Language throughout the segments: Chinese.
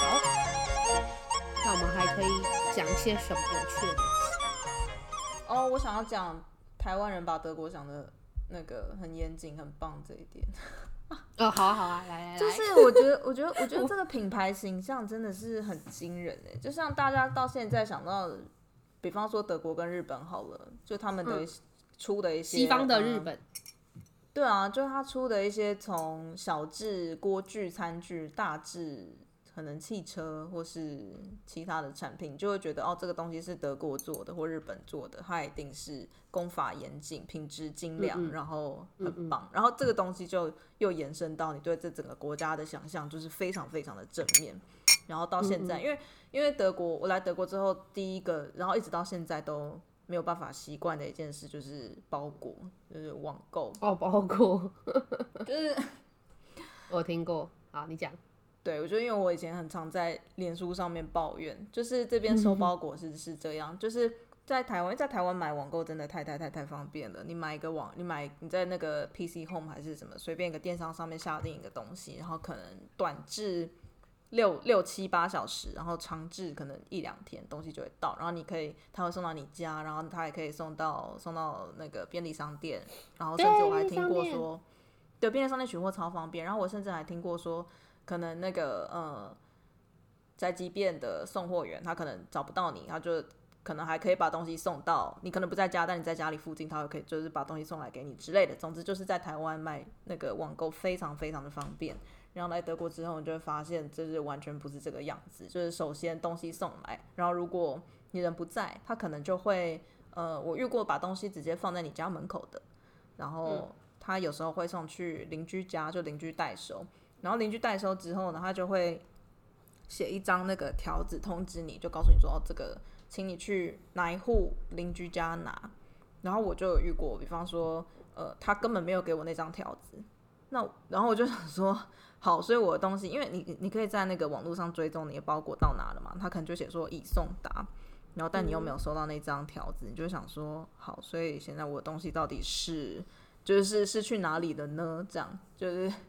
好，那我们还可以讲一些什么有趣的东西？哦，我想要讲台湾人把德国想的那个很严谨、很棒这一点。哦，好啊，好啊，来来来，就是 我觉得，我觉得，我觉得 这个品牌形象真的是很惊人诶。就像大家到现在想到，比方说德国跟日本好了，就他们的出的一些、嗯、西方的日本、嗯，对啊，就他出的一些从小至锅具、餐具，大至。可能汽车或是其他的产品，就会觉得哦，这个东西是德国做的或日本做的，它一定是工法严谨、品质精良，然后很棒。然后这个东西就又延伸到你对这整个国家的想象，就是非常非常的正面。然后到现在，嗯嗯因为因为德国，我来德国之后，第一个，然后一直到现在都没有办法习惯的一件事，就是包裹，就是网购。哦，包裹，就是我听过。好，你讲。对，我觉得因为我以前很常在脸书上面抱怨，就是这边收包裹是是这样，嗯、就是在台湾，在台湾买网购真的太太太太方便了。你买一个网，你买你在那个 PC Home 还是什么，随便一个电商上面下定一个东西，然后可能短至六六七八小时，然后长至可能一两天，东西就会到。然后你可以，他会送到你家，然后他也可以送到送到那个便利商店，然后甚至我还听过说，对，便利商店取货超方便。然后我甚至还听过说。可能那个呃，宅急便的送货员，他可能找不到你，他就可能还可以把东西送到你可能不在家，但你在家里附近，他就可以就是把东西送来给你之类的。总之就是在台湾买那个网购非常非常的方便。然后来德国之后，你就会发现就是完全不是这个样子。就是首先东西送来，然后如果你人不在，他可能就会呃，我遇过把东西直接放在你家门口的，然后他有时候会送去邻居家，就邻居代收。然后邻居代收之后呢，他就会写一张那个条子通知你，就告诉你说哦，这个请你去哪一户邻居家拿。然后我就有遇过，比方说，呃，他根本没有给我那张条子。那然后我就想说，好，所以我的东西，因为你你可以在那个网络上追踪你的包裹到哪了嘛，他可能就写说已送达。然后但你又没有收到那张条子，你就想说，好，所以现在我的东西到底是就是是去哪里的呢？这样就是。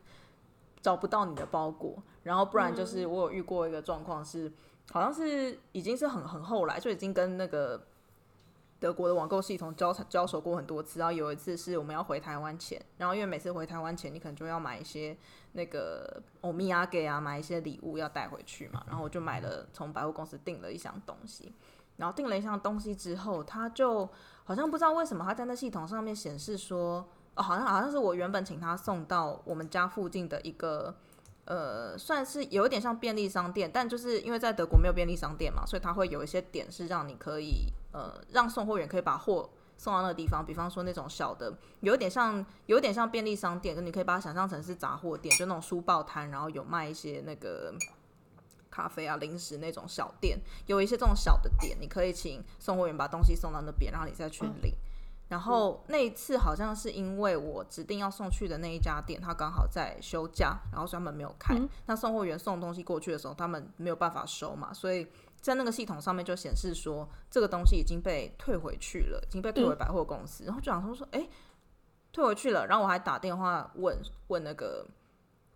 找不到你的包裹，然后不然就是我有遇过一个状况是，好像是已经是很很后来就已经跟那个德国的网购系统交交手过很多次，然后有一次是我们要回台湾前，然后因为每次回台湾前你可能就要买一些那个欧米亚给啊，买一些礼物要带回去嘛，然后我就买了从百货公司订了一箱东西，然后订了一箱东西之后，他就好像不知道为什么他在那系统上面显示说。哦，好像好像是我原本请他送到我们家附近的一个，呃，算是有一点像便利商店，但就是因为在德国没有便利商店嘛，所以他会有一些点是让你可以，呃，让送货员可以把货送到那个地方，比方说那种小的，有一点像有点像便利商店，你可以把它想象成是杂货店，就那种书报摊，然后有卖一些那个咖啡啊、零食那种小店，有一些这种小的店，你可以请送货员把东西送到那边，然后你再去领。嗯然后那一次好像是因为我指定要送去的那一家店，他刚好在休假，然后所以他们没有开。嗯、那送货员送东西过去的时候，他们没有办法收嘛，所以在那个系统上面就显示说这个东西已经被退回去了，已经被退回百货公司。嗯、然后就想说说，哎，退回去了。然后我还打电话问问那个。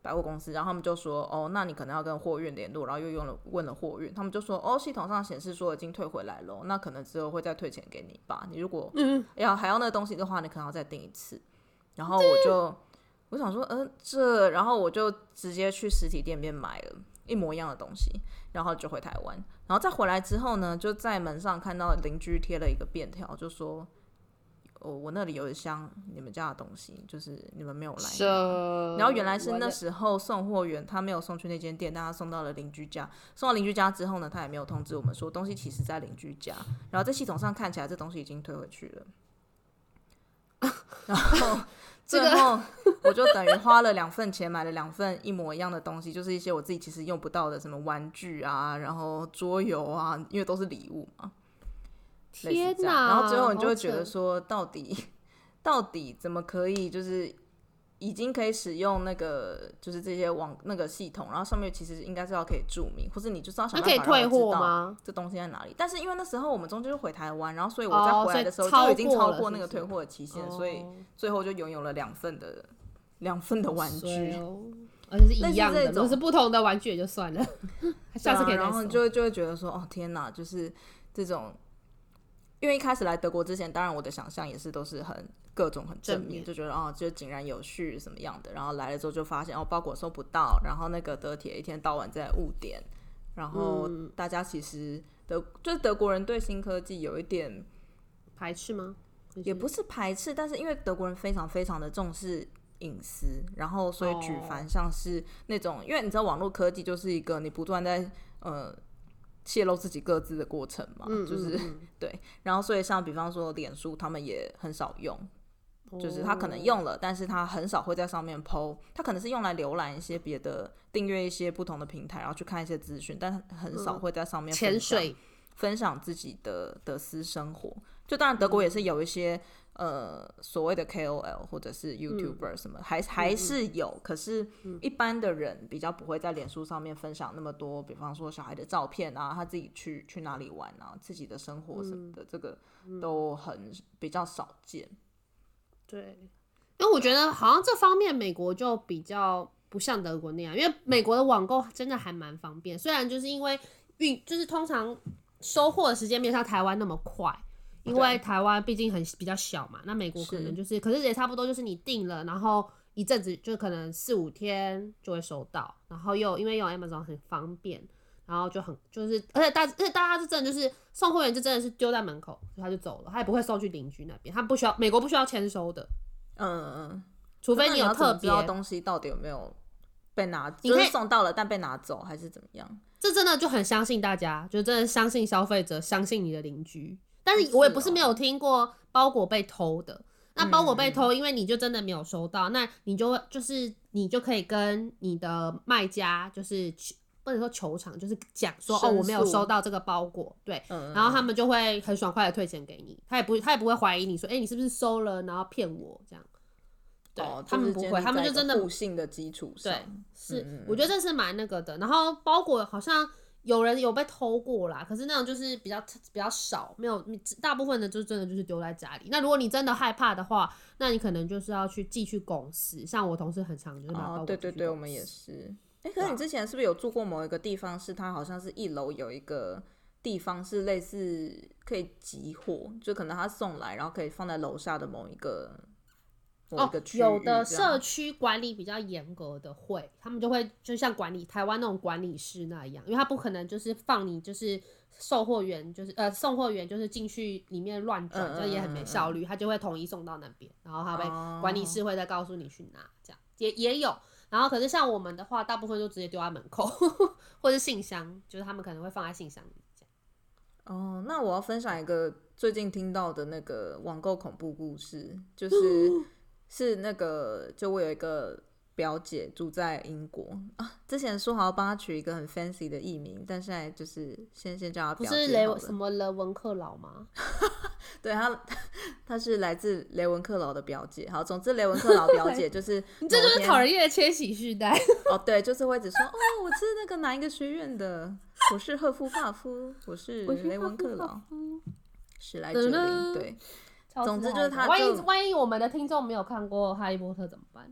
百货公司，然后他们就说：“哦，那你可能要跟货运联络。”然后又用了问了货运，他们就说：“哦，系统上显示说已经退回来了，那可能之后会再退钱给你吧。你如果要还要那个东西的话，你可能要再订一次。”然后我就我想说：“嗯，这……”然后我就直接去实体店面买了一模一样的东西，然后就回台湾。然后再回来之后呢，就在门上看到邻居贴了一个便条，就说。哦，我那里有一箱你们家的东西，就是你们没有来。So, 然后原来是那时候送货员他没有送去那间店，但他送到了邻居家。送到邻居家之后呢，他也没有通知我们说东西其实在邻居家。然后在系统上看起来这东西已经退回去了。然后最后我就等于花了两份钱买了两份一模一样的东西，就是一些我自己其实用不到的什么玩具啊，然后桌游啊，因为都是礼物嘛。天哪！然后最后你就会觉得说，到底 到底怎么可以就是已经可以使用那个，就是这些网那个系统，然后上面其实应该是要可以注明，或者你就是要想办法退货吗？这东西在哪里？但是因为那时候我们终究是回台湾，然后所以我在回来的时候就已经超过那个退货的期限，所以最后就拥有了两份的两份的玩具，而且是一样的，只是不同的玩具也就算了，下次可以。然后就会就会觉得说，哦天哪，就是这种，因为一开始来德国之前，当然我的想象也是都是很。各种很正面，正面就觉得哦，就井然有序什么样的，然后来了之后就发现哦，包裹收不到，然后那个德铁一天到晚在误点，然后大家其实德就是德国人对新科技有一点排斥吗？也不是排斥，但是因为德国人非常非常的重视隐私，然后所以举凡像是那种，哦、因为你知道网络科技就是一个你不断在呃泄露自己各自的过程嘛，就是 对，然后所以像比方说脸书，他们也很少用。就是他可能用了，但是他很少会在上面 po，他可能是用来浏览一些别的，订阅一些不同的平台，然后去看一些资讯，但很少会在上面潜水分享自己的的私生活。就当然德国也是有一些、嗯、呃所谓的 KOL 或者是 YouTuber 什么，嗯、还还是有，可是一般的人比较不会在脸书上面分享那么多，比方说小孩的照片啊，他自己去去哪里玩啊，自己的生活什么的，嗯、这个都很比较少见。对，因为我觉得好像这方面美国就比较不像德国那样，因为美国的网购真的还蛮方便，虽然就是因为运就是通常收货的时间没有像台湾那么快，因为台湾毕竟很比较小嘛，那美国可能就是，是可是也差不多就是你订了，然后一阵子就可能四五天就会收到，然后又因为用 Amazon 很方便，然后就很就是而且大而且大家是真的就是送货员就真的是丢在门口，他就走了，他也不会送去邻居那边，他不需要美国不需要签收的，嗯嗯，除非你有特别东西到底有没有被拿，就是送到了但被拿走还是怎么样？这真的就很相信大家，就真的相信消费者，相信你的邻居。但是我也不是没有听过包裹被偷的，那包裹被偷，因为你就真的没有收到，那你就会就是你就可以跟你的卖家就是去。或者说球场就是讲说哦，我没有收到这个包裹，对，嗯、然后他们就会很爽快的退钱给你，他也不他也不会怀疑你说，哎、欸，你是不是收了，然后骗我这样，对，哦、他们不会，他们就真的互信的基础上，对，是，嗯、我觉得这是蛮那个的。然后包裹好像有人有被偷过啦，可是那种就是比较比较少，没有，大部分的就真的就是丢在家里。那如果你真的害怕的话，那你可能就是要去寄去公司，像我同事很常就是把包裹寄对对对，我们也是。哎、欸，可是你之前是不是有住过某一个地方？是它好像是一楼有一个地方是类似可以集货，就可能他送来，然后可以放在楼下的某一个某一个区域。有的社区管理比较严格的会，他们就会就像管理台湾那种管理室那样，因为他不可能就是放你就是售货员就是呃送货员就是进去里面乱转，就也很没效率。他就会统一送到那边，然后他被管理室会再告诉你去拿，这样也也有。然后，可是像我们的话，大部分就直接丢在门口，或者信箱，就是他们可能会放在信箱里这样。哦，那我要分享一个最近听到的那个网购恐怖故事，就是 是那个，就我有一个。表姐住在英国啊，之前说好要帮她取一个很 fancy 的艺名，但现在就是先先叫她表姐。不是雷什么雷文克劳吗？对，她她是来自雷文克劳的表姐。好，总之雷文克劳表姐 就是你这就是讨人厌的千禧世代 哦。对，就是会只说哦，我是那个哪一个学院的，我是赫夫帕夫，我是雷文克劳，史莱哲林。对，总之就是他。万一万一我们的听众没有看过《哈利波特》怎么办？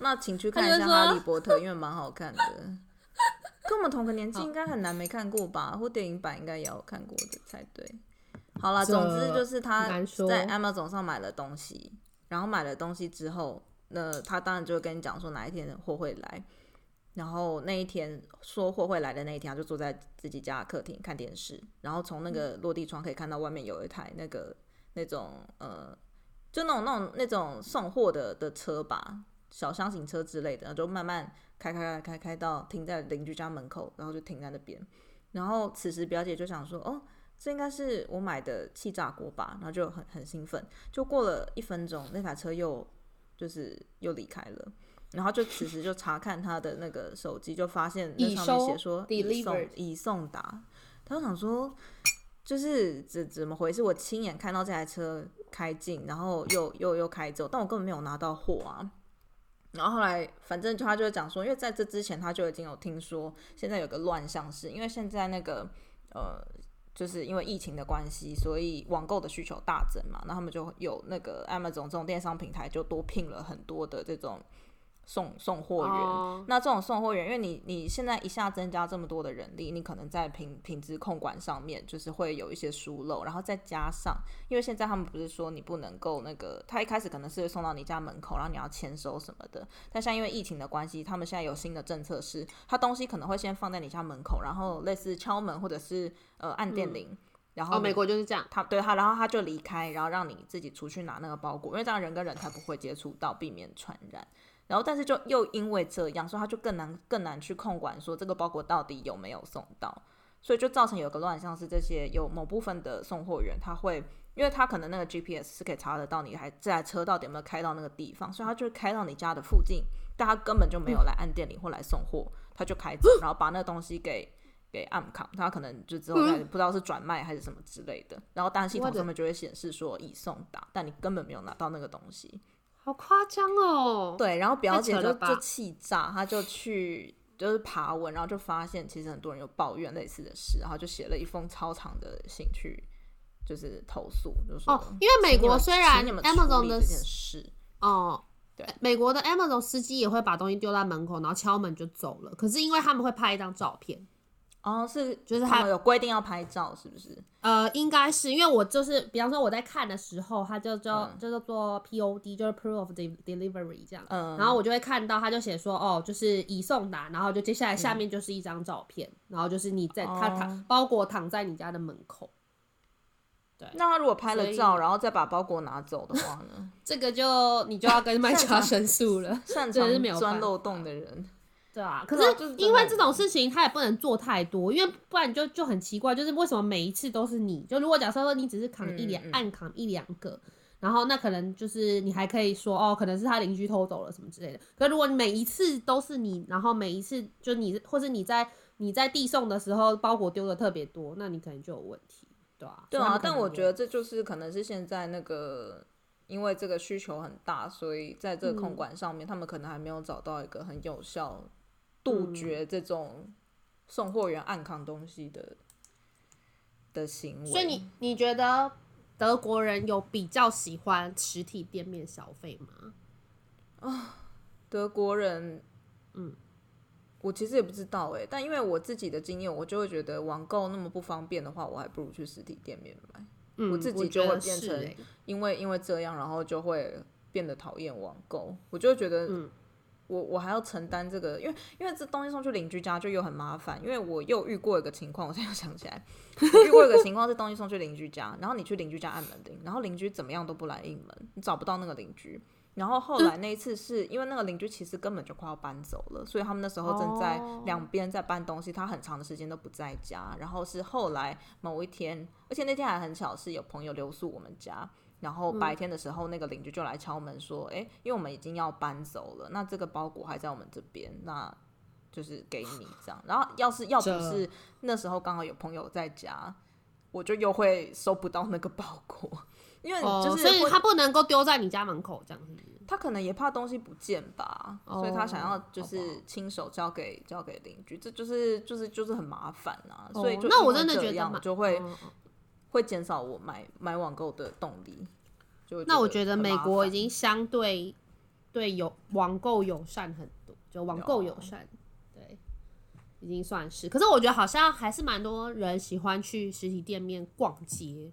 那请去看一下《哈利波特》，因为蛮好看的。跟我们同个年纪，应该很难没看过吧？或电影版应该也有看过的才对。好了，总之就是他在 Amazon 上买了东西，然后买了东西之后，那他当然就会跟你讲说哪一天货会来。然后那一天说货会来的那一天，他就坐在自己家客厅看电视，然后从那个落地窗可以看到外面有一台那个那种呃，就那种那种那种送货的的车吧。小箱型车之类的，然后就慢慢开开开开开到停在邻居家门口，然后就停在那边。然后此时表姐就想说：“哦，这应该是我买的气炸锅吧？”然后就很很兴奋。就过了一分钟，那台车又就是又离开了。然后就此时就查看他的那个手机，就发现那上面写说已送已送达。他就想说，就是怎怎么回事？我亲眼看到这台车开进，然后又又又开走，但我根本没有拿到货啊。然后后来反正他就讲说，因为在这之前他就已经有听说现在有个乱象，是因为现在那个呃，就是因为疫情的关系，所以网购的需求大增嘛，那他们就有那个 Amazon 这种电商平台就多聘了很多的这种。送送货员，oh. 那这种送货员，因为你你现在一下增加这么多的人力，你可能在品品质控管上面就是会有一些疏漏，然后再加上，因为现在他们不是说你不能够那个，他一开始可能是会送到你家门口，然后你要签收什么的，但像因为疫情的关系，他们现在有新的政策是，他东西可能会先放在你家门口，然后类似敲门或者是呃按电铃，嗯、然后、哦、美国就是这样，他对他，然后他就离开，然后让你自己出去拿那个包裹，因为这样人跟人才不会接触到，避免传染。然后，但是就又因为这样，所以他就更难更难去控管，说这个包裹到底有没有送到，所以就造成有个乱象，是这些有某部分的送货员，他会，因为他可能那个 GPS 是可以查得到你还这台车到底有没有开到那个地方，所以他就开到你家的附近，但他根本就没有来按电铃或来送货，他就开走，然后把那个东西给给暗扛，他可能就之后在不知道是转卖还是什么之类的，然后当然系统上面就会显示说已送达，但你根本没有拿到那个东西。好夸张哦！对，然后表姐就就气炸，她就去就是爬文，然后就发现其实很多人有抱怨类似的事，然后就写了一封超长的信去，就是投诉，就是说哦，因为美国虽然 Amazon 的事哦，对，美国的 Amazon 司机也会把东西丢在门口，然后敲门就走了，可是因为他们会拍一张照片。哦，是，就是他们有规定要拍照，是不是？呃，应该是，因为我就是，比方说我在看的时候，他就叫、嗯、就叫做 POD，就是 Proof of Delivery 这样，嗯，然后我就会看到，他就写说，哦，就是已送达，然后就接下来下面就是一张照片，嗯、然后就是你在他躺、哦、包裹躺在你家的门口。对，那他如果拍了照，然后再把包裹拿走的话呢？这个就你就要跟卖家申诉了，擅长钻漏洞的人。对啊，可是因为这种事情他也不能做太多，因为不然就就很奇怪，就是为什么每一次都是你？就如果假设说你只是扛一两，嗯嗯、暗扛一两个，然后那可能就是你还可以说哦，可能是他邻居偷走了什么之类的。可如果每一次都是你，然后每一次就你或是你在你在递送的时候包裹丢的特别多，那你可能就有问题，对啊，对啊，但我觉得这就是可能是现在那个因为这个需求很大，所以在这个控管上面，嗯、他们可能还没有找到一个很有效。杜绝这种送货员暗扛东西的的行为。所以你你觉得德国人有比较喜欢实体店面消费吗？啊，德国人，嗯，我其实也不知道哎，但因为我自己的经验，我就会觉得网购那么不方便的话，我还不如去实体店面买。嗯，我自己就会变成因为因为这样，然后就会变得讨厌网购。我就会觉得，嗯。我我还要承担这个，因为因为这东西送去邻居家就又很麻烦，因为我又遇过一个情况，我现在想起来，我遇过一个情况是东西送去邻居家，然后你去邻居家按门铃，然后邻居怎么样都不来应门，你找不到那个邻居，然后后来那一次是因为那个邻居其实根本就快要搬走了，所以他们那时候正在两边在搬东西，他很长的时间都不在家，然后是后来某一天，而且那天还很巧是有朋友留宿我们家。然后白天的时候，那个邻居就来敲门说：“哎、嗯，因为我们已经要搬走了，那这个包裹还在我们这边，那就是给你这样。然后要是要不是那时候刚好有朋友在家，我就又会收不到那个包裹，因为就是、哦、所以他不能够丢在你家门口这样子。他可能也怕东西不见吧，哦、所以他想要就是亲手交给交给邻居，这就是就是就是很麻烦啊。哦、所以就那我真的觉得就会。哦”会减少我买买网购的动力，就那我觉得美国已经相对对有网购友善很多，就网购友善，对，已经算是。可是我觉得好像还是蛮多人喜欢去实体店面逛街。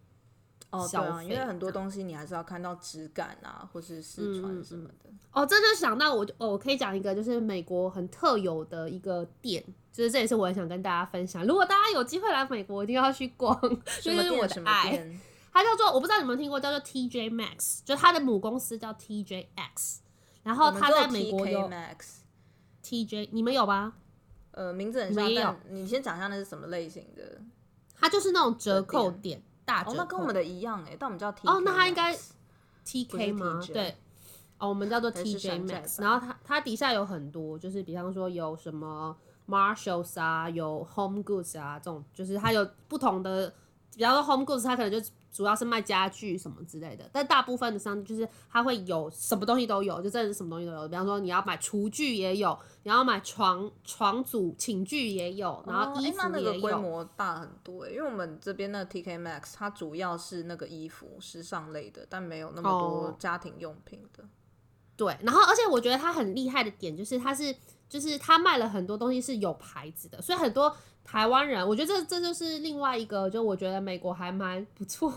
哦，对啊，因为很多东西你还是要看到质感啊，或是试穿什么的。哦，这就想到我，哦，我可以讲一个，就是美国很特有的一个店，就是这也是我很想跟大家分享。如果大家有机会来美国，一定要去逛，就是我的爱。它叫做我不知道你们听过，叫做 TJ Maxx，就它的母公司叫 TJX，然后它在美国有 TJ，你们有吗？呃，名字很像。你先讲一下那是什么类型的？它就是那种折扣店。大哦，那跟我们的一样哎，但我们叫 T 哦，那它应该 T K 吗？对，哦，我们叫做 T J Maxx，然后它它底下有很多，就是比方说有什么 Marshalls 啊，有 Home Goods 啊，这种就是它有不同的，比方说 Home Goods，它可能就主要是卖家具什么之类的，但大部分的商就是它会有什么东西都有，就真的是什么东西都有。比方说你要买厨具也有，你要买床床组寝具也有，然后衣服也有。哦欸、那那个规模大很多诶，因为我们这边的 TK Maxx 它主要是那个衣服时尚类的，但没有那么多家庭用品的。哦、对，然后而且我觉得它很厉害的点就是它是就是他卖了很多东西是有牌子的，所以很多。台湾人，我觉得这这就是另外一个，就我觉得美国还蛮不错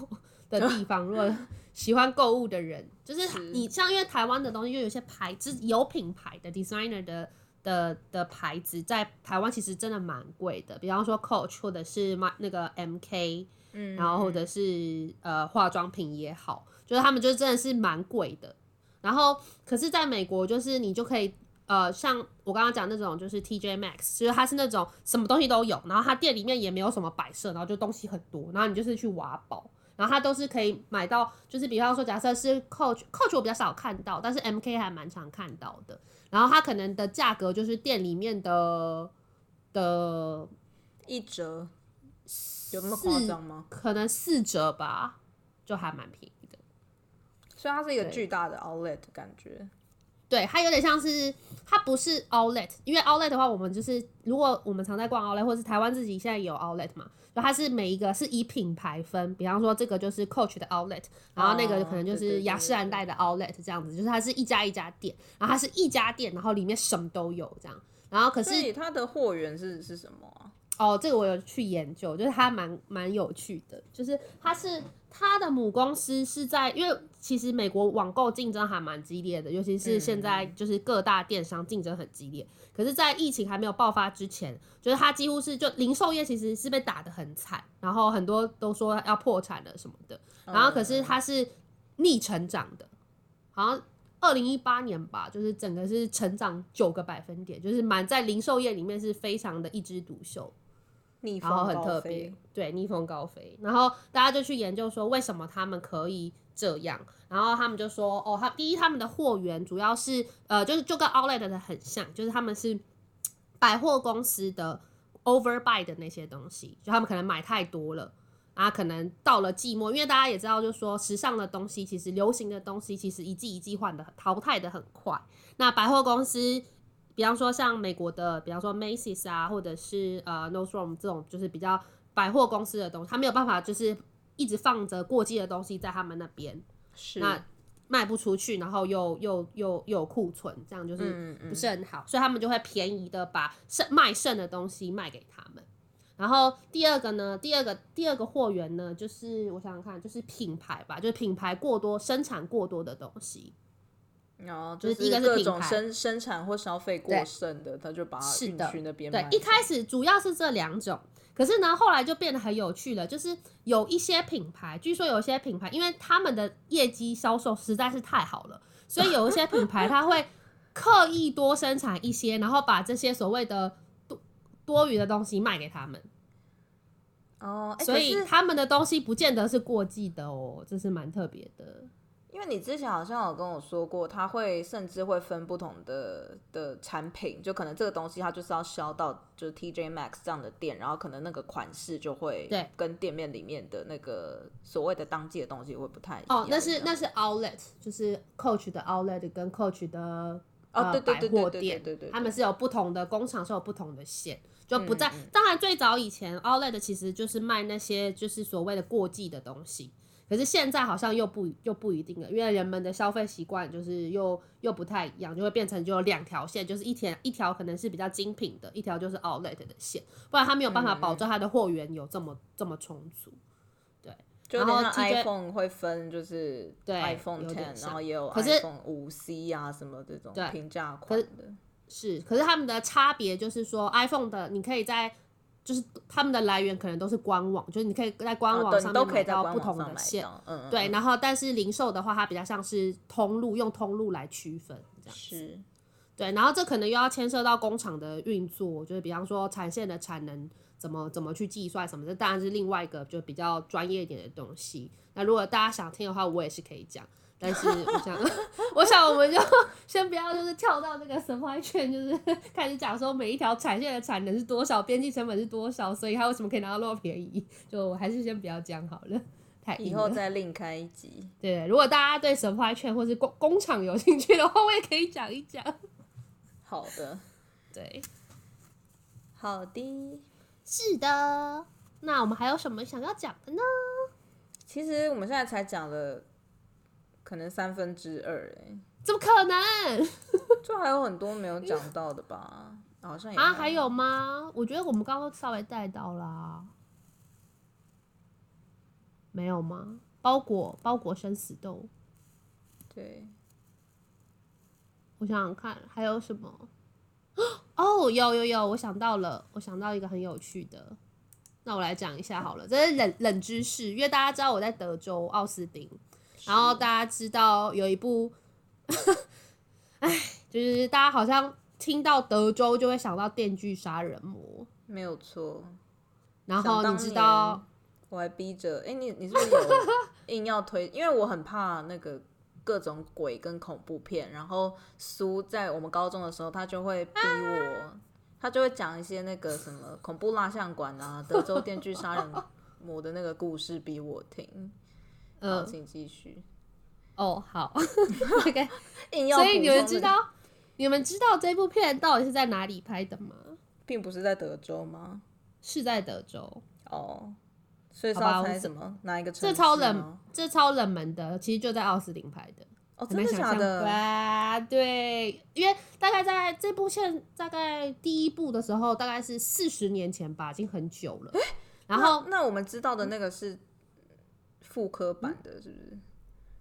的地方。如果 喜欢购物的人，就是你像因为台湾的东西，又有些牌子有品牌的 designer 的的的牌子，在台湾其实真的蛮贵的。比方说 Coach 或者是那个 MK，嗯，然后或者是呃化妆品也好，就是他们就真的是蛮贵的。然后可是在美国，就是你就可以。呃，像我刚刚讲那种，就是 TJ Maxx，其实它是那种什么东西都有，然后它店里面也没有什么摆设，然后就东西很多，然后你就是去挖宝，然后它都是可以买到，就是比方说，假设是 Coach，Coach 我比较少看到，但是 MK 还蛮常看到的，然后它可能的价格就是店里面的的一折，有那么夸张吗？可能四折吧，就还蛮便宜的，所以它是一个巨大的 Outlet 的感觉。对，它有点像是，它不是 outlet，因为 outlet 的话，我们就是如果我们常在逛 outlet，或者是台湾自己现在有 outlet 嘛，就它是每一个是以品牌分，比方说这个就是 Coach 的 outlet，然后那个可能就是雅诗兰黛的 outlet 这样子，就是它是一家一家店，然后它是一家店，然后里面什么都有这样，然后可是它的货源是是什么啊？哦，这个我有去研究，就是它蛮蛮有趣的，就是它是它的母公司是在，因为其实美国网购竞争还蛮激烈的，尤其是现在就是各大电商竞争很激烈。嗯、可是，在疫情还没有爆发之前，就是它几乎是就零售业其实是被打得很惨，然后很多都说要破产了什么的。然后可是它是逆成长的，好像二零一八年吧，就是整个是成长九个百分点，就是蛮在零售业里面是非常的一枝独秀。逆风然后很特别，对，逆风高飞。然后大家就去研究说，为什么他们可以这样？然后他们就说，哦，他第一，他们的货源主要是，呃，就是就跟 Outlet 的很像，就是他们是百货公司的 overbuy 的那些东西，就他们可能买太多了，啊可能到了季末，因为大家也知道，就是说时尚的东西，其实流行的东西，其实一季一季换的，淘汰的很快。那百货公司。比方说像美国的，比方说 Macy's 啊，或者是呃 Nordstrom 这种，就是比较百货公司的东西，他没有办法就是一直放着过季的东西在他们那边，是那卖不出去，然后又又又又有库存，这样就是不是很好，所以他们就会便宜的把剩卖剩的东西卖给他们。然后第二个呢，第二个第二个货源呢，就是我想想看，就是品牌吧，就是品牌过多生产过多的东西。然后就是一个是各种生生产或消费过剩的，他就把它运去那边。对，一开始主要是这两种，可是呢，后来就变得很有趣了。就是有一些品牌，据说有一些品牌，因为他们的业绩销售实在是太好了，所以有一些品牌他会刻意多生产一些，然后把这些所谓的多多余的东西卖给他们。哦，所以他们的东西不见得是过季的哦，这是蛮特别的。因为你之前好像有跟我说过，它会甚至会分不同的的产品，就可能这个东西它就是要销到就是 TJ Maxx 这样的店，然后可能那个款式就会对跟店面里面的那个所谓的当季的东西会不太一样。哦，那是那是 Outlet，就是 Coach 的 Outlet 跟 Coach 的哦对对对，他们是有不同的工厂，是有不同的线，就不在。当然最早以前 Outlet 其实就是卖那些就是所谓的过季的东西。可是现在好像又不又不一定了，因为人们的消费习惯就是又又不太一样，就会变成就有两条线，就是一条一条可能是比较精品的，一条就是 outlet 的线，不然他没有办法保证他的货源有这么、嗯、这么充足。对，然后 iPhone 会分就是对 iPhone Ten，然后也有 iPhone 五 C 啊什么这种平价款的。是，可是他们的差别就是说 iPhone 的你可以在。就是他们的来源可能都是官网，就是你可以在官网上面买到不同的线，嗯，对。然后，但是零售的话，它比较像是通路，用通路来区分这样子。是，对。然后这可能又要牵涉到工厂的运作，就是比方说产线的产能怎么怎么去计算什么，这当然是另外一个就比较专业一点的东西。那如果大家想听的话，我也是可以讲。但是我想，我想我们就 先不要，就是跳到那个 supply chain，就是 开始讲说每一条产线的产能是多少，边际成本是多少，所以它为什么可以拿到那么便宜？就还是先不要讲好了，以后再另开一集。对，如果大家对 supply chain 或是工工厂有兴趣的话，我也可以讲一讲。好的，对，好的，是的。那我们还有什么想要讲的呢？其实我们现在才讲了，可能三分之二哎，怎么可能？就还有很多没有讲到的吧？好像有啊，还有吗？我觉得我们刚刚稍微带到啦，没有吗？包裹包裹生死斗，对，我想想看还有什么？哦，有有有，我想到了，我想到一个很有趣的，那我来讲一下好了，这是冷冷知识，因为大家知道我在德州奥斯汀，然后大家知道有一部，哎，就是大家好像。听到德州就会想到《电锯杀人魔》，没有错。然后你知道，我还逼着，哎、欸，你你是不是有 硬要推？因为我很怕那个各种鬼跟恐怖片。然后苏在我们高中的时候，他就会逼我，他就会讲一些那个什么恐怖蜡像馆啊、德州电锯杀人魔的那个故事逼我听。嗯，请继续。哦，好，OK。所以你们知道。你们知道这部片到底是在哪里拍的吗？并不是在德州吗？是在德州哦。所以是要猜什么？哪一个城市？这超冷，这超冷门的，其实就在奥斯汀拍的。哦，真的假的？哇，对，因为大概在这部片大概第一部的时候，大概是四十年前吧，已经很久了。欸、然后那，那我们知道的那个是复刻版的，是不是？嗯、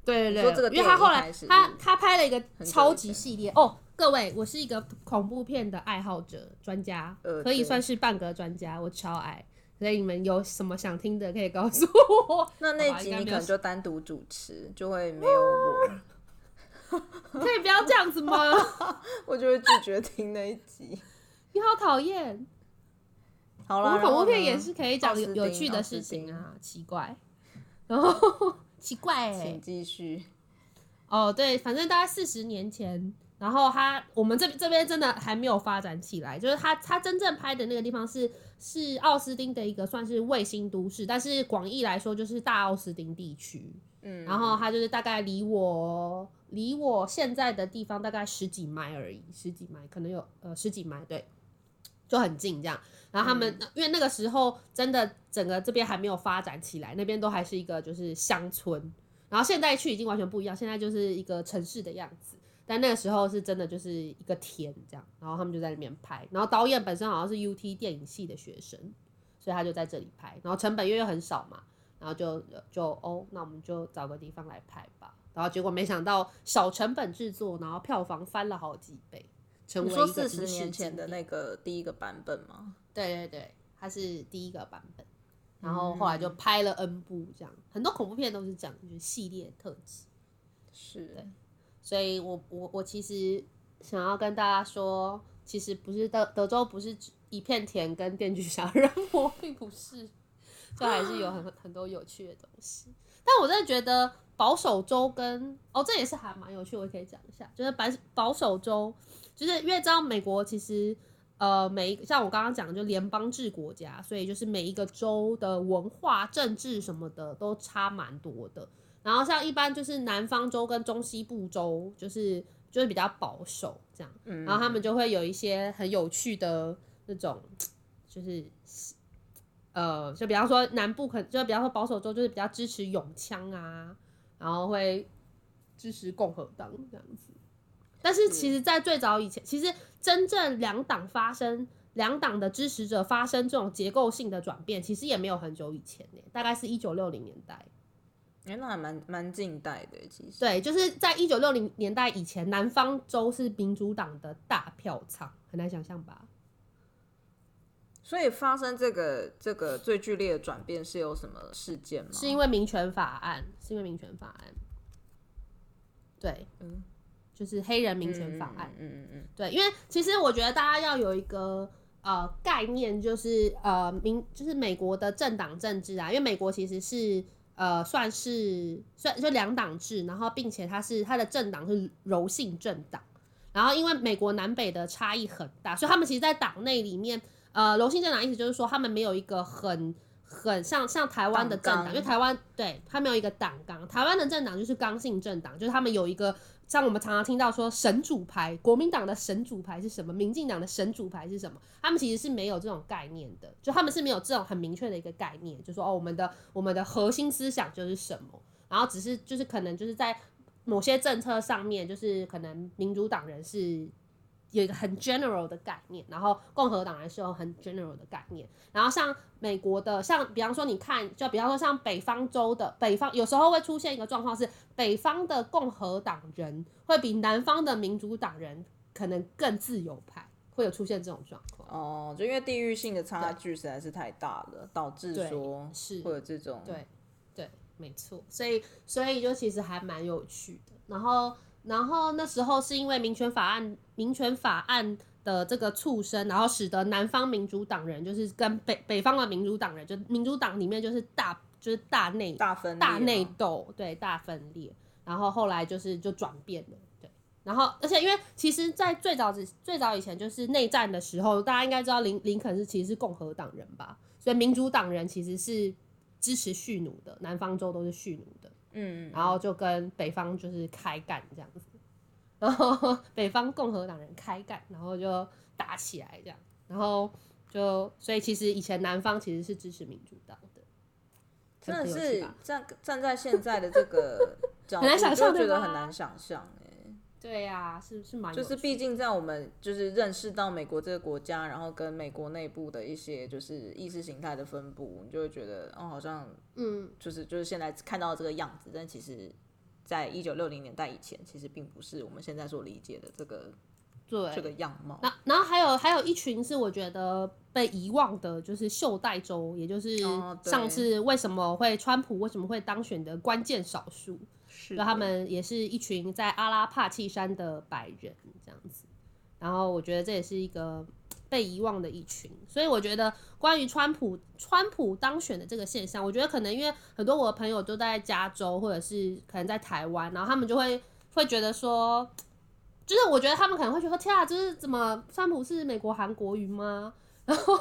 对对对，因为他后来他他拍了一个超级系列哦。各位，我是一个恐怖片的爱好者专家，可以算是半个专家，我超爱。所以你们有什么想听的，可以告诉我。那那集你可能就单独主持，就会没有我。可以不要这样子吗？我就会拒绝听那一集。你好讨厌。好了，我们恐怖片也是可以讲有有趣的事情啊，奇怪。然后 奇怪，请继续。哦，对，反正大概四十年前。然后他，我们这这边真的还没有发展起来，就是他他真正拍的那个地方是是奥斯汀的一个算是卫星都市，但是广义来说就是大奥斯汀地区，嗯，然后他就是大概离我离我现在的地方大概十几迈而已，十几迈可能有呃十几迈，对，就很近这样。然后他们、嗯、因为那个时候真的整个这边还没有发展起来，那边都还是一个就是乡村，然后现在去已经完全不一样，现在就是一个城市的样子。但那个时候是真的就是一个田这样，然后他们就在里面拍，然后导演本身好像是 UT 电影系的学生，所以他就在这里拍，然后成本因为很少嘛，然后就就哦，那我们就找个地方来拍吧，然后结果没想到小成本制作，然后票房翻了好几倍，成为一个四十年前的那个第一个版本吗？对对对，它是第一个版本，然后后来就拍了 N 部这样，很多恐怖片都是这样，就是系列特辑，是对。所以我我我其实想要跟大家说，其实不是德德州不是一片田跟电锯杀人魔，并不是，就还是有很很多有趣的东西。但我真的觉得保守州跟哦，这也是还蛮有趣，我可以讲一下，就是保保守州，就是因为知道美国其实呃每一像我刚刚讲的，就联邦制国家，所以就是每一个州的文化、政治什么的都差蛮多的。然后像一般就是南方州跟中西部州，就是就是比较保守这样，然后他们就会有一些很有趣的那种，就是呃，就比方说南部可就比方说保守州就是比较支持拥枪啊，然后会支持共和党这样子。但是其实，在最早以前，其实真正两党发生两党的支持者发生这种结构性的转变，其实也没有很久以前呢，大概是一九六零年代。哎、欸，那还蛮蛮近代的，其实。对，就是在一九六零年代以前，南方州是民主党的大票仓，很难想象吧？所以发生这个这个最剧烈的转变是有什么事件吗？是因为民权法案，是因为民权法案。对，嗯，就是黑人民权法案。嗯嗯嗯，嗯。对，因为其实我觉得大家要有一个呃概念，就是呃民就是美国的政党政治啊，因为美国其实是。呃，算是算就两党制，然后并且它是它的政党是柔性政党，然后因为美国南北的差异很大，所以他们其实，在党内里面，呃，柔性政党意思就是说他们没有一个很很像像台湾的政党，因为台湾对他没有一个党纲，台湾的政党就是刚性政党，就是他们有一个像我们常常听到说神主牌，国民党的神主牌是什么，民进党的神主牌是什么，他们其实是没有这种概念的，就他们是没有这种很明确的一个概念，就说哦，我们的我们的核心思想就是什么，然后只是就是可能就是在某些政策上面，就是可能民主党人是。有一个很 general 的概念，然后共和党人是有很 general 的概念，然后像美国的，像比方说你看，就比方说像北方州的北方，有时候会出现一个状况是，北方的共和党人会比南方的民主党人可能更自由派，会有出现这种状况。哦，就因为地域性的差距实在是太大了，导致说是会有这种。对对，没错，所以所以就其实还蛮有趣的，然后。然后那时候是因为民权法案，民权法案的这个促生，然后使得南方民主党人就是跟北北方的民主党人，就民主党里面就是大就是大内大分大内斗，对，大分裂。然后后来就是就转变了，对。然后而且因为其实，在最早之最早以前就是内战的时候，大家应该知道林林肯是其实是共和党人吧，所以民主党人其实是支持蓄奴的，南方州都是蓄奴的。嗯，然后就跟北方就是开干这样子，然后北方共和党人开干，然后就打起来这样，然后就所以其实以前南方其实是支持民主党的，真的是站站在现在的这个角度，很难想象，觉得很难想象。对呀、啊，是是蛮就是，毕竟在我们就是认识到美国这个国家，然后跟美国内部的一些就是意识形态的分布，你就会觉得哦，好像嗯，就是就是现在看到这个样子，但其实，在一九六零年代以前，其实并不是我们现在所理解的这个对这个样貌。那然后还有还有一群是我觉得被遗忘的，就是袖带州，也就是上次为什么会川普为什么会当选的关键少数。就他们也是一群在阿拉帕契山的白人这样子，然后我觉得这也是一个被遗忘的一群，所以我觉得关于川普川普当选的这个现象，我觉得可能因为很多我的朋友都在加州或者是可能在台湾，然后他们就会会觉得说，就是我觉得他们可能会觉得天啊，就是怎么川普是美国韩国瑜吗？然后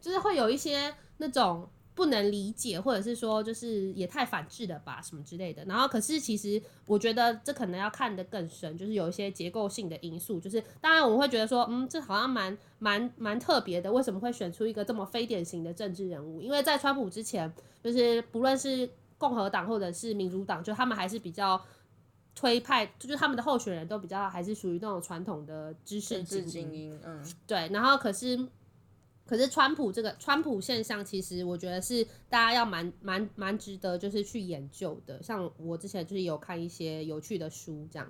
就是会有一些那种。不能理解，或者是说就是也太反制了吧，什么之类的。然后，可是其实我觉得这可能要看得更深，就是有一些结构性的因素。就是当然我们会觉得说，嗯，这好像蛮蛮蛮特别的，为什么会选出一个这么非典型的政治人物？因为在川普之前，就是不论是共和党或者是民主党，就他们还是比较推派，就是他们的候选人都比较还是属于那种传统的知识精英。嗯，对。然后可是。可是川普这个川普现象，其实我觉得是大家要蛮蛮蛮值得就是去研究的。像我之前就是有看一些有趣的书，这样，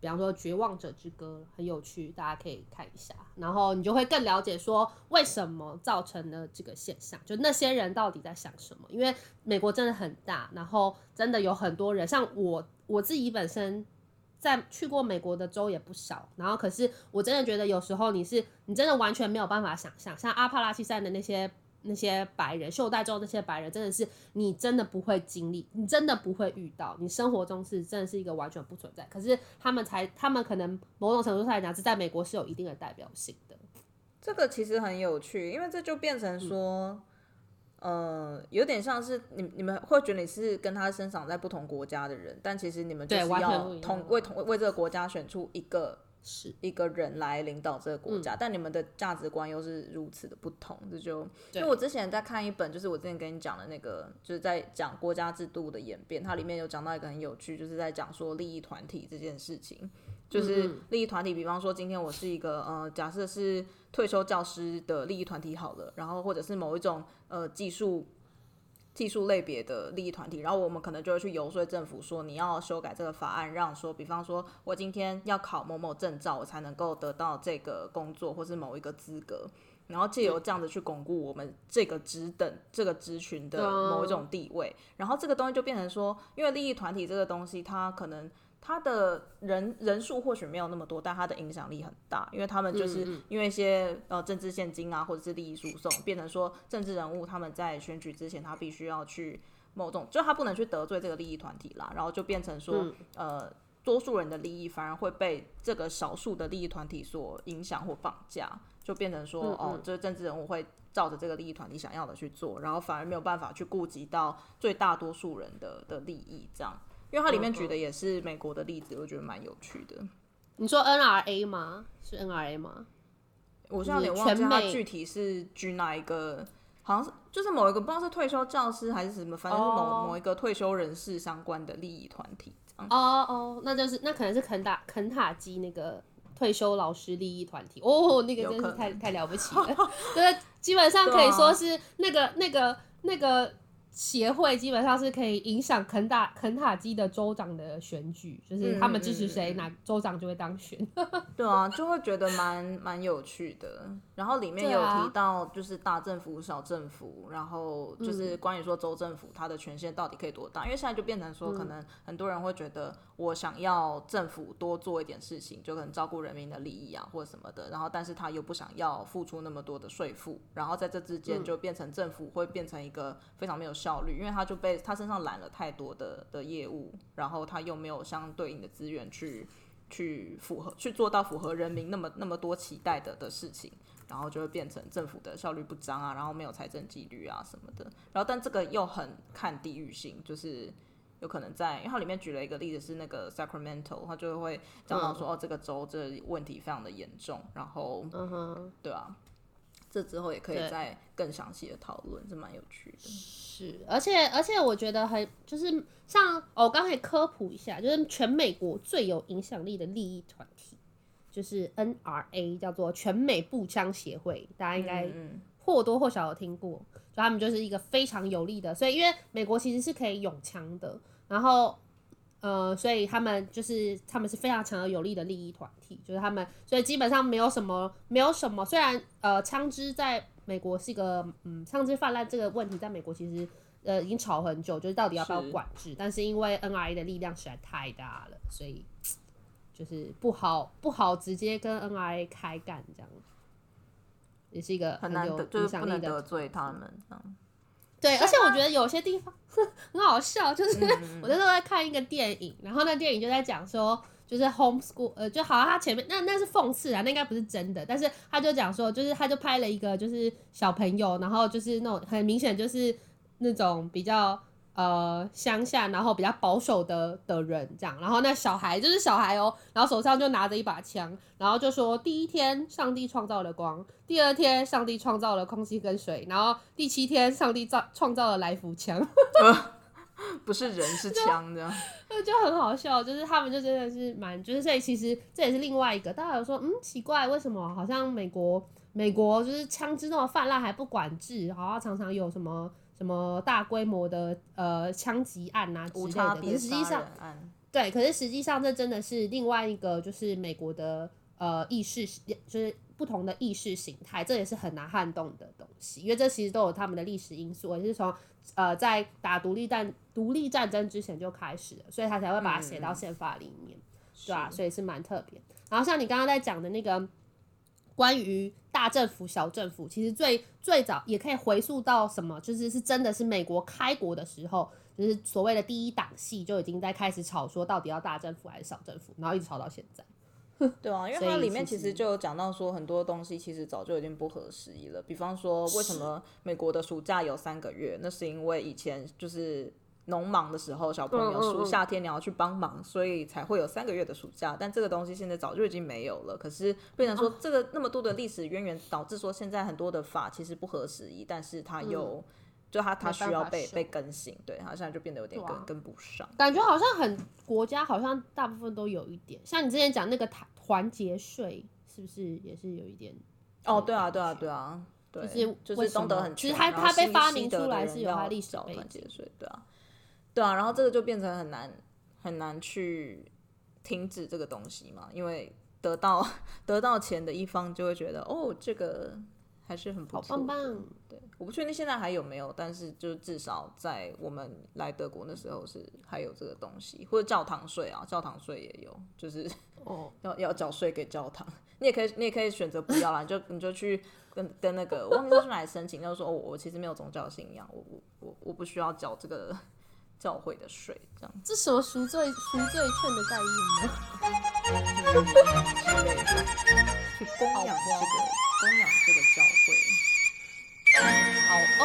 比方说《绝望者之歌》很有趣，大家可以看一下。然后你就会更了解说为什么造成了这个现象，就那些人到底在想什么。因为美国真的很大，然后真的有很多人，像我我自己本身。在去过美国的州也不少，然后可是我真的觉得有时候你是你真的完全没有办法想象，像阿帕拉契山的那些那些白人，袖带州那些白人，真的是你真的不会经历，你真的不会遇到，你生活中是真的是一个完全不存在。可是他们才，他们可能某种程度上来讲是在美国是有一定的代表性的。这个其实很有趣，因为这就变成说。嗯呃，有点像是你你们会觉得你是跟他生长在不同国家的人，但其实你们就是要同为同为这个国家选出一个是一个人来领导这个国家，但你们的价值观又是如此的不同，这就因为我之前在看一本，就是我之前跟你讲的那个，就是在讲国家制度的演变，它里面有讲到一个很有趣，就是在讲说利益团体这件事情。就是利益团体，比方说今天我是一个呃，假设是退休教师的利益团体好了，然后或者是某一种呃技术技术类别的利益团体，然后我们可能就会去游说政府说，你要修改这个法案，让说，比方说我今天要考某某证照，我才能够得到这个工作或是某一个资格，然后借由这样子去巩固我们这个职等这个职群的某一种地位，然后这个东西就变成说，因为利益团体这个东西，它可能。他的人人数或许没有那么多，但他的影响力很大，因为他们就是因为一些呃政治现金啊，或者是利益输送，变成说政治人物他们在选举之前，他必须要去某种，就他不能去得罪这个利益团体啦，然后就变成说呃多数人的利益反而会被这个少数的利益团体所影响或绑架。就变成说，嗯嗯哦，这政治人物会照着这个利益团体想要的去做，然后反而没有办法去顾及到最大多数人的的利益，这样。因为它里面举的也是美国的例子，我觉得蛮有趣的。你说 NRA 吗？是 NRA 吗？我现在有点忘记它具体是举哪一个，好像是就是某一个不知道是退休教师还是什么，反正是某、oh. 某一个退休人士相关的利益团体。哦哦，那就是那可能是肯塔肯塔基那个退休老师利益团体哦，那个真是太太了不起了，对，基本上可以说是那个那个那个。协会基本上是可以影响肯塔肯塔基的州长的选举，就是他们支持谁，哪州长就会当选。对啊，就会觉得蛮蛮有趣的。然后里面有提到，就是大政府、小政府，然后就是关于说州政府它的权限到底可以多大？因为现在就变成说，可能很多人会觉得，我想要政府多做一点事情，就可能照顾人民的利益啊，或者什么的。然后，但是他又不想要付出那么多的税负，然后在这之间就变成政府会变成一个非常没有效率，因为他就被他身上揽了太多的的业务，然后他又没有相对应的资源去去符合去做到符合人民那么那么多期待的的事情，然后就会变成政府的效率不彰啊，然后没有财政纪律啊什么的。然后但这个又很看地域性，就是有可能在，因为它里面举了一个例子是那个 Sacramento，他就会讲到说、嗯、哦这个州这个问题非常的严重，然后嗯哼，对啊。这之后也可以再更详细的讨论，是蛮有趣的。是，而且而且我觉得很就是像哦，我刚才科普一下，就是全美国最有影响力的利益团体就是 NRA，叫做全美步枪协会，大家应该或多或少有听过。就他们就是一个非常有力的，所以因为美国其实是可以拥枪的，然后。呃，所以他们就是他们是非常强而有力的利益团体，就是他们，所以基本上没有什么，没有什么。虽然呃，枪支在美国是一个，嗯，枪支泛滥这个问题在美国其实呃已经吵很久，就是到底要不要管制。但是因为 NRA 的力量实在太大了，所以就是不好不好直接跟 NRA 开干这样，也是一个很有影响力的，得罪他们这样。对，而且我觉得有些地方 很好笑，就是 我那时候在看一个电影，然后那电影就在讲说，就是 homeschool，呃，就好像他前面那那是讽刺啊，那应该不是真的，但是他就讲说，就是他就拍了一个就是小朋友，然后就是那种很明显就是那种比较。呃，乡下，然后比较保守的的人这样，然后那小孩就是小孩哦，然后手上就拿着一把枪，然后就说第一天上帝创造了光，第二天上帝创造了空气跟水，然后第七天上帝造创造了来福枪，呃，不是人是枪这样，那，就很好笑，就是他们就真的是蛮，就是所以其实这也是另外一个，大家有说嗯奇怪，为什么好像美国美国就是枪支那么泛滥还不管制，好像常常有什么。什么大规模的呃枪击案啊之类的，可是实际上，对，可是实际上这真的是另外一个就是美国的呃意识，就是不同的意识形态，这也是很难撼动的东西，因为这其实都有他们的历史因素，也是从呃在打独立战独立战争之前就开始了，所以他才会把它写到宪法里面，嗯、对吧、啊？所以是蛮特别。然后像你刚刚在讲的那个。关于大政府、小政府，其实最最早也可以回溯到什么，就是是真的是美国开国的时候，就是所谓的第一党系就已经在开始吵说到底要大政府还是小政府，然后一直吵到现在。对啊，因为它里面其实就有讲到说很多东西其实早就已经不合时宜了，比方说为什么美国的暑假有三个月，那是因为以前就是。农忙的时候，小朋友暑夏天你要去帮忙，所以才会有三个月的暑假。但这个东西现在早就已经没有了。可是变成说，这个那么多的历史渊源，导致说现在很多的法其实不合时宜，但是它又就它它需要被被更新，对，它现在就变得有点跟跟不上。感觉好像很国家好像大部分都有一点，像你之前讲那个团团结税，是不是也是有一点？哦，对啊，对啊，对啊，对，就是就是东德很，其实它它被发明出来是有它历史背景，对啊。对啊，然后这个就变成很难很难去停止这个东西嘛，因为得到得到钱的一方就会觉得哦，这个还是很不错，好棒棒。对，我不确定现在还有没有，但是就至少在我们来德国那时候是还有这个东西，或者教堂税啊，教堂税也有，就是哦 要要缴税给教堂，你也可以你也可以选择不要啦，你就你就去跟跟那个我忘记是哪里申请，就是说我我其实没有宗教信仰，我我我我不需要缴这个。教会的水，这样这什么赎罪赎罪券的概念呢？去供养这个供养这个教会。好哦。